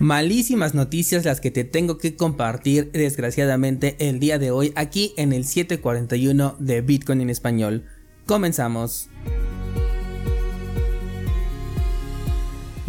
Malísimas noticias las que te tengo que compartir desgraciadamente el día de hoy aquí en el 741 de Bitcoin en español. Comenzamos.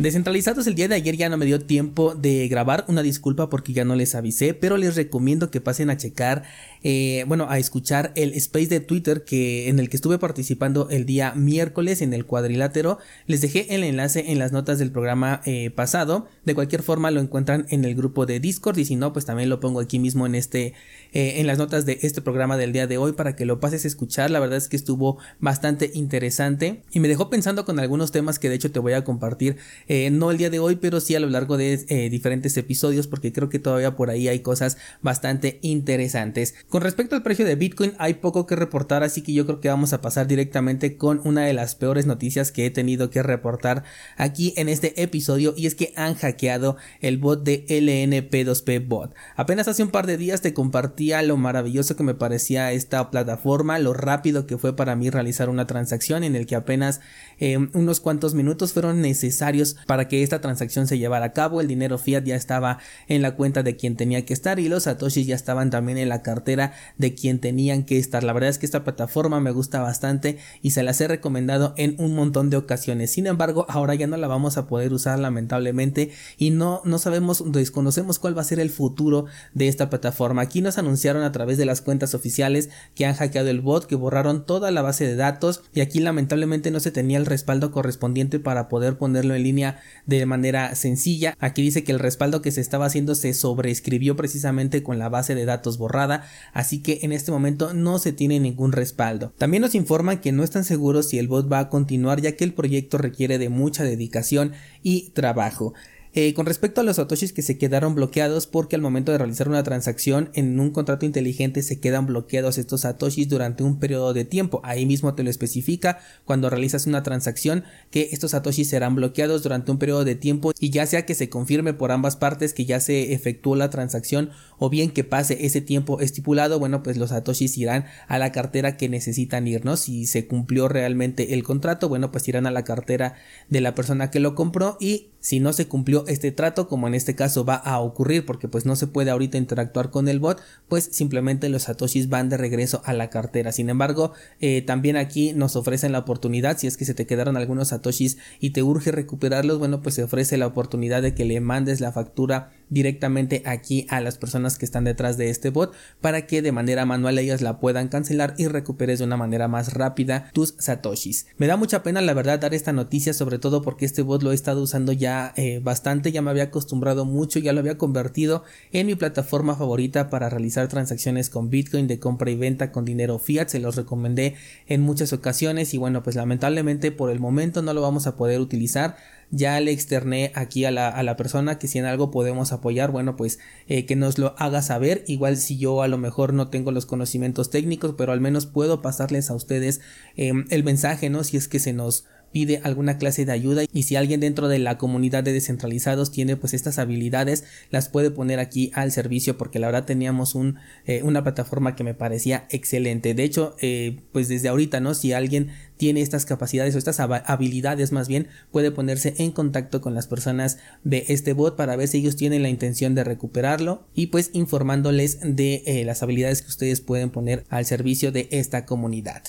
Descentralizados el día de ayer ya no me dio tiempo de grabar, una disculpa porque ya no les avisé, pero les recomiendo que pasen a checar, eh, bueno, a escuchar el space de Twitter que en el que estuve participando el día miércoles en el cuadrilátero. Les dejé el enlace en las notas del programa eh, pasado. De cualquier forma lo encuentran en el grupo de Discord y si no, pues también lo pongo aquí mismo en este, eh, en las notas de este programa del día de hoy para que lo pases a escuchar. La verdad es que estuvo bastante interesante y me dejó pensando con algunos temas que de hecho te voy a compartir eh, no el día de hoy, pero sí a lo largo de eh, diferentes episodios, porque creo que todavía por ahí hay cosas bastante interesantes. Con respecto al precio de Bitcoin, hay poco que reportar, así que yo creo que vamos a pasar directamente con una de las peores noticias que he tenido que reportar aquí en este episodio, y es que han hackeado el bot de LNP2P Bot. Apenas hace un par de días te compartía lo maravilloso que me parecía esta plataforma, lo rápido que fue para mí realizar una transacción en el que apenas eh, unos cuantos minutos fueron necesarios para que esta transacción se llevara a cabo. El dinero fiat ya estaba en la cuenta de quien tenía que estar y los satoshis ya estaban también en la cartera de quien tenían que estar. La verdad es que esta plataforma me gusta bastante y se las he recomendado en un montón de ocasiones. Sin embargo, ahora ya no la vamos a poder usar lamentablemente y no, no sabemos, desconocemos cuál va a ser el futuro de esta plataforma. Aquí nos anunciaron a través de las cuentas oficiales que han hackeado el bot, que borraron toda la base de datos y aquí lamentablemente no se tenía el respaldo correspondiente para poder ponerlo en línea de manera sencilla. Aquí dice que el respaldo que se estaba haciendo se sobreescribió precisamente con la base de datos borrada, así que en este momento no se tiene ningún respaldo. También nos informan que no están seguros si el bot va a continuar ya que el proyecto requiere de mucha dedicación y trabajo. Eh, con respecto a los satoshis que se quedaron bloqueados porque al momento de realizar una transacción en un contrato inteligente se quedan bloqueados estos satoshis durante un periodo de tiempo. Ahí mismo te lo especifica cuando realizas una transacción que estos satoshis serán bloqueados durante un periodo de tiempo y ya sea que se confirme por ambas partes que ya se efectuó la transacción o bien que pase ese tiempo estipulado, bueno pues los satoshis irán a la cartera que necesitan ir, ¿no? Si se cumplió realmente el contrato, bueno pues irán a la cartera de la persona que lo compró y si no se cumplió este trato, como en este caso va a ocurrir porque pues no se puede ahorita interactuar con el bot, pues simplemente los satoshis van de regreso a la cartera. Sin embargo, eh, también aquí nos ofrecen la oportunidad, si es que se te quedaron algunos satoshis y te urge recuperarlos, bueno, pues se ofrece la oportunidad de que le mandes la factura directamente aquí a las personas que están detrás de este bot para que de manera manual ellas la puedan cancelar y recuperes de una manera más rápida tus satoshis. Me da mucha pena la verdad dar esta noticia sobre todo porque este bot lo he estado usando ya eh, bastante, ya me había acostumbrado mucho, ya lo había convertido en mi plataforma favorita para realizar transacciones con Bitcoin de compra y venta con dinero fiat, se los recomendé en muchas ocasiones y bueno pues lamentablemente por el momento no lo vamos a poder utilizar ya le externé aquí a la, a la persona que si en algo podemos apoyar, bueno, pues eh, que nos lo haga saber. Igual si yo a lo mejor no tengo los conocimientos técnicos, pero al menos puedo pasarles a ustedes em, el mensaje, ¿no? Si es que se nos pide alguna clase de ayuda y si alguien dentro de la comunidad de descentralizados tiene pues estas habilidades las puede poner aquí al servicio porque la verdad teníamos eh, una plataforma que me parecía excelente. De hecho eh, pues desde ahorita no si alguien tiene estas capacidades o estas habilidades más bien puede ponerse en contacto con las personas de este bot para ver si ellos tienen la intención de recuperarlo y pues informándoles de eh, las habilidades que ustedes pueden poner al servicio de esta comunidad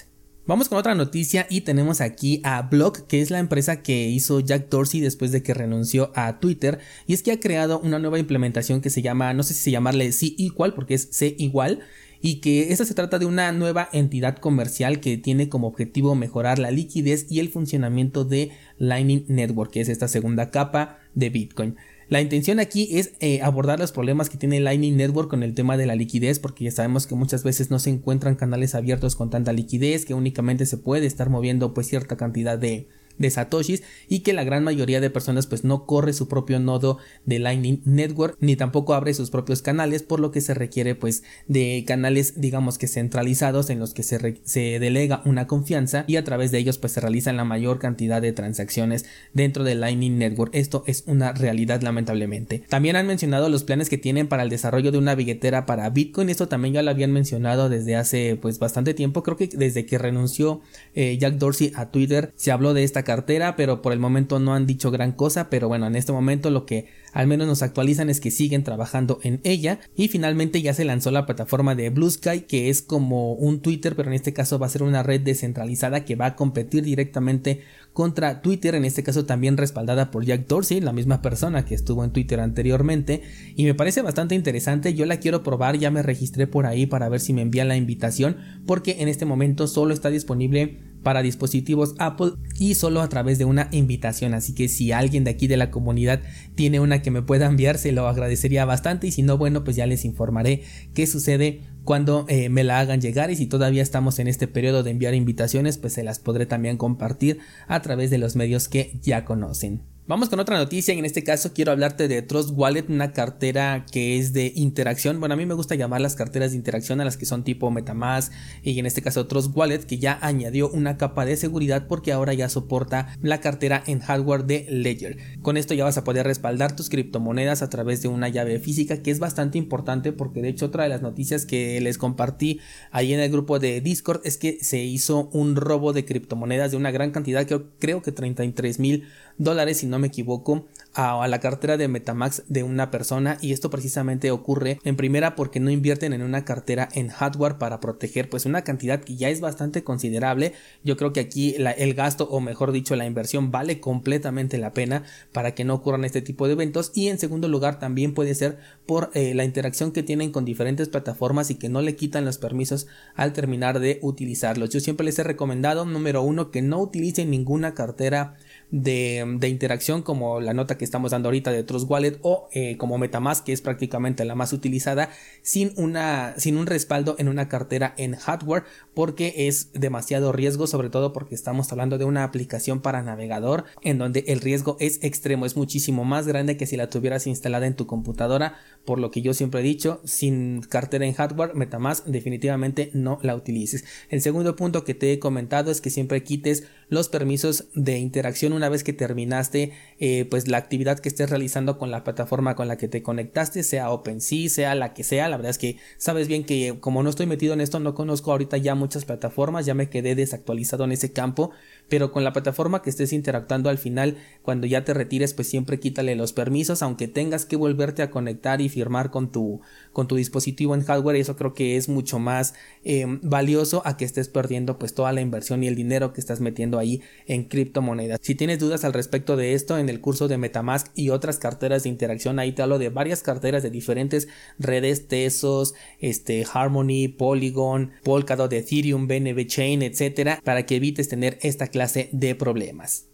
Vamos con otra noticia y tenemos aquí a Block, que es la empresa que hizo Jack Dorsey después de que renunció a Twitter, y es que ha creado una nueva implementación que se llama, no sé si se llamarle C igual, porque es C igual, y que esta se trata de una nueva entidad comercial que tiene como objetivo mejorar la liquidez y el funcionamiento de Lightning Network, que es esta segunda capa de Bitcoin. La intención aquí es eh, abordar los problemas que tiene Lightning Network con el tema de la liquidez, porque ya sabemos que muchas veces no se encuentran canales abiertos con tanta liquidez, que únicamente se puede estar moviendo pues cierta cantidad de, de satoshis y que la gran mayoría de personas pues no corre su propio nodo de Lightning Network ni tampoco abre sus propios canales por lo que se requiere pues de canales digamos que centralizados en los que se, se delega una confianza y a través de ellos pues se realizan la mayor cantidad de transacciones dentro de Lightning Network. Esto es una realidad lamentablemente. También han mencionado los planes que tienen para el desarrollo de una billetera para Bitcoin. Esto también ya lo habían mencionado desde hace pues bastante tiempo. Creo que desde que renunció eh, Jack Dorsey a Twitter se habló de esta cartera, pero por el momento no han dicho gran cosa, pero bueno, en este momento lo que al menos nos actualizan es que siguen trabajando en ella. Y finalmente ya se lanzó la plataforma de Blue Sky que es como un Twitter, pero en este caso va a ser una red descentralizada que va a competir directamente contra Twitter, en este caso también respaldada por Jack Dorsey, la misma persona que estuvo en Twitter anteriormente, y me parece bastante interesante, yo la quiero probar, ya me registré por ahí para ver si me envían la invitación, porque en este momento solo está disponible para dispositivos Apple y solo a través de una invitación. Así que si alguien de aquí de la comunidad tiene una que me pueda enviar, se lo agradecería bastante. Y si no, bueno, pues ya les informaré qué sucede cuando eh, me la hagan llegar. Y si todavía estamos en este periodo de enviar invitaciones, pues se las podré también compartir a través de los medios que ya conocen. Vamos con otra noticia, en este caso quiero hablarte de Trust Wallet, una cartera que es de interacción. Bueno, a mí me gusta llamar las carteras de interacción a las que son tipo Metamask y en este caso Trust Wallet que ya añadió una capa de seguridad porque ahora ya soporta la cartera en hardware de Ledger. Con esto ya vas a poder respaldar tus criptomonedas a través de una llave física que es bastante importante porque de hecho otra de las noticias que les compartí ahí en el grupo de Discord es que se hizo un robo de criptomonedas de una gran cantidad, que creo que 33 mil dólares si no me equivoco a, la cartera de Metamax de una persona. Y esto precisamente ocurre en primera porque no invierten en una cartera en hardware para proteger pues una cantidad que ya es bastante considerable. Yo creo que aquí el gasto o mejor dicho la inversión vale completamente la pena para que no ocurran este tipo de eventos. Y en segundo lugar también puede ser por eh, la interacción que tienen con diferentes plataformas y que no le quitan los permisos al terminar de utilizarlos. Yo siempre les he recomendado número uno que no utilicen ninguna cartera de, interacción como la nota que estamos dando ahorita de Trust Wallet o eh, como Metamask que es prácticamente la más utilizada sin una sin un respaldo en una cartera en hardware porque es demasiado riesgo sobre todo porque estamos hablando de una aplicación para navegador en donde el riesgo es extremo es muchísimo más grande que si la tuvieras instalada en tu computadora. Por lo que yo siempre he dicho sin cartera en hardware Metamask definitivamente no la utilices. El segundo punto que te he comentado es que siempre quites los permisos de interacción una vez que terminaste eh, pues la actividad que estés realizando con la plataforma con la que te conectaste, sea OpenSea, sea la que sea, la verdad es que sabes bien que como no estoy metido en esto, no conozco ahorita ya muchas plataformas, ya me quedé desactualizado en ese campo, pero con la plataforma que estés interactuando al final, cuando ya te retires, pues siempre quítale los permisos, aunque tengas que volverte a conectar y firmar con tu, con tu dispositivo en hardware, eso creo que es mucho más eh, valioso a que estés perdiendo pues toda la inversión y el dinero que estás metiendo ahí en criptomonedas. Si tienes dudas al respecto de esto en el curso de Metamask y otras carteras de interacción, ahí te hablo de varias carteras de diferentes redes, Tesos, este, Harmony, Polygon, Polkadot, Ethereum, BNB Chain, etcétera, para que evites tener esta clase de problemas.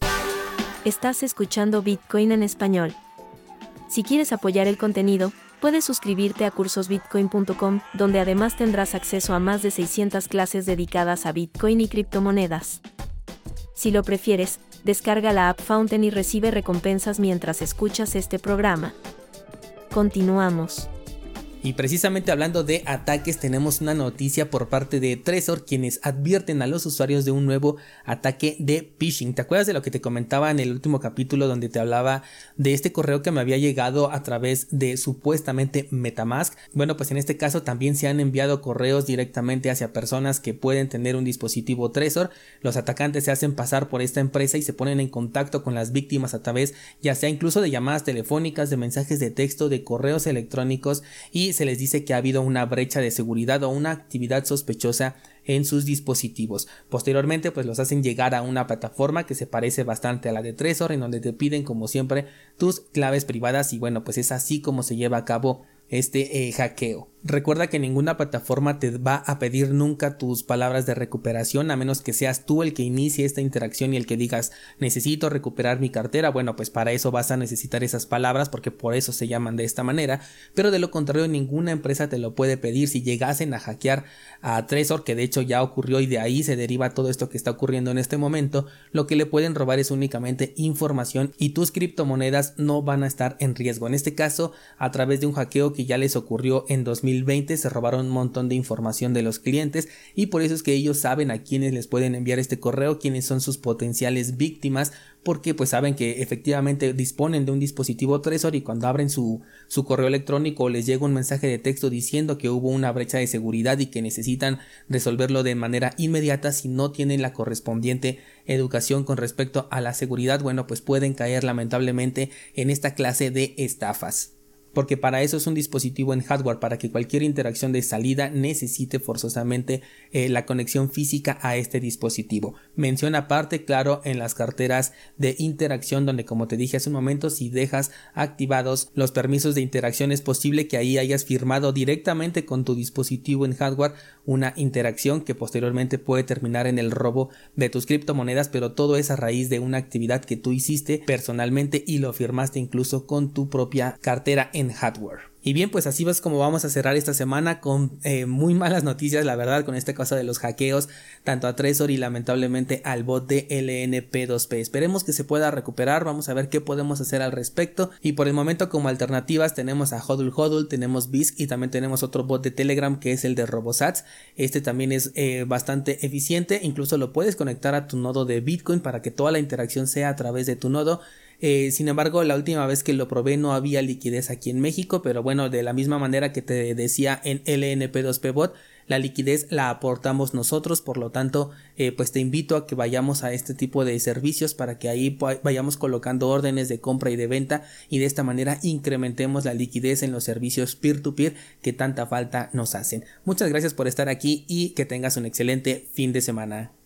Estás escuchando Bitcoin en español. Si quieres apoyar el contenido, puedes suscribirte a cursosbitcoin.com, donde además tendrás acceso a más de 600 clases dedicadas a Bitcoin y criptomonedas. Si lo prefieres, descarga la app Fountain y recibe recompensas mientras escuchas este programa. Continuamos. Y precisamente hablando de ataques, tenemos una noticia por parte de Trezor, quienes advierten a los usuarios de un nuevo ataque de phishing. ¿Te acuerdas de lo que te comentaba en el último capítulo donde te hablaba de este correo que me había llegado a través de supuestamente Metamask? Bueno, pues en este caso también se han enviado correos directamente hacia personas que pueden tener un dispositivo Trezor. Los atacantes se hacen pasar por esta empresa y se ponen en contacto con las víctimas a través ya sea incluso de llamadas telefónicas, de mensajes de texto, de correos electrónicos y se les dice que ha habido una brecha de seguridad o una actividad sospechosa en sus dispositivos. Posteriormente, pues los hacen llegar a una plataforma que se parece bastante a la de Trezor, en donde te piden, como siempre, tus claves privadas y bueno, pues es así como se lleva a cabo este eh, hackeo. Recuerda que ninguna plataforma te va a pedir nunca tus palabras de recuperación a menos que seas tú el que inicie esta interacción y el que digas necesito recuperar mi cartera. Bueno, pues para eso vas a necesitar esas palabras porque por eso se llaman de esta manera. Pero de lo contrario ninguna empresa te lo puede pedir si llegasen a hackear a Trezor que de hecho ya ocurrió y de ahí se deriva todo esto que está ocurriendo en este momento. Lo que le pueden robar es únicamente información y tus criptomonedas no van a estar en riesgo. En este caso a través de un hackeo que ya les ocurrió en 2000 2020 se robaron un montón de información de los clientes y por eso es que ellos saben a quiénes les pueden enviar este correo, quiénes son sus potenciales víctimas, porque pues saben que efectivamente disponen de un dispositivo Trezor y cuando abren su, su correo electrónico les llega un mensaje de texto diciendo que hubo una brecha de seguridad y que necesitan resolverlo de manera inmediata si no tienen la correspondiente educación con respecto a la seguridad, bueno pues pueden caer lamentablemente en esta clase de estafas porque para eso es un dispositivo en hardware, para que cualquier interacción de salida necesite forzosamente eh, la conexión física a este dispositivo. Menciona aparte, claro, en las carteras de interacción, donde como te dije hace un momento, si dejas activados los permisos de interacción, es posible que ahí hayas firmado directamente con tu dispositivo en hardware una interacción que posteriormente puede terminar en el robo de tus criptomonedas, pero todo es a raíz de una actividad que tú hiciste personalmente y lo firmaste incluso con tu propia cartera en hardware. Y bien, pues así es como vamos a cerrar esta semana con eh, muy malas noticias, la verdad, con este caso de los hackeos, tanto a Trezor y lamentablemente al bot de LNP2P. Esperemos que se pueda recuperar, vamos a ver qué podemos hacer al respecto. Y por el momento, como alternativas, tenemos a Hodul Hodul, tenemos BISC y también tenemos otro bot de Telegram que es el de Robosats. Este también es eh, bastante eficiente, incluso lo puedes conectar a tu nodo de Bitcoin para que toda la interacción sea a través de tu nodo. Eh, sin embargo, la última vez que lo probé no había liquidez aquí en México, pero bueno, de la misma manera que te decía en LNP2P Bot, la liquidez la aportamos nosotros, por lo tanto, eh, pues te invito a que vayamos a este tipo de servicios para que ahí vayamos colocando órdenes de compra y de venta y de esta manera incrementemos la liquidez en los servicios peer to -peer que tanta falta nos hacen. Muchas gracias por estar aquí y que tengas un excelente fin de semana.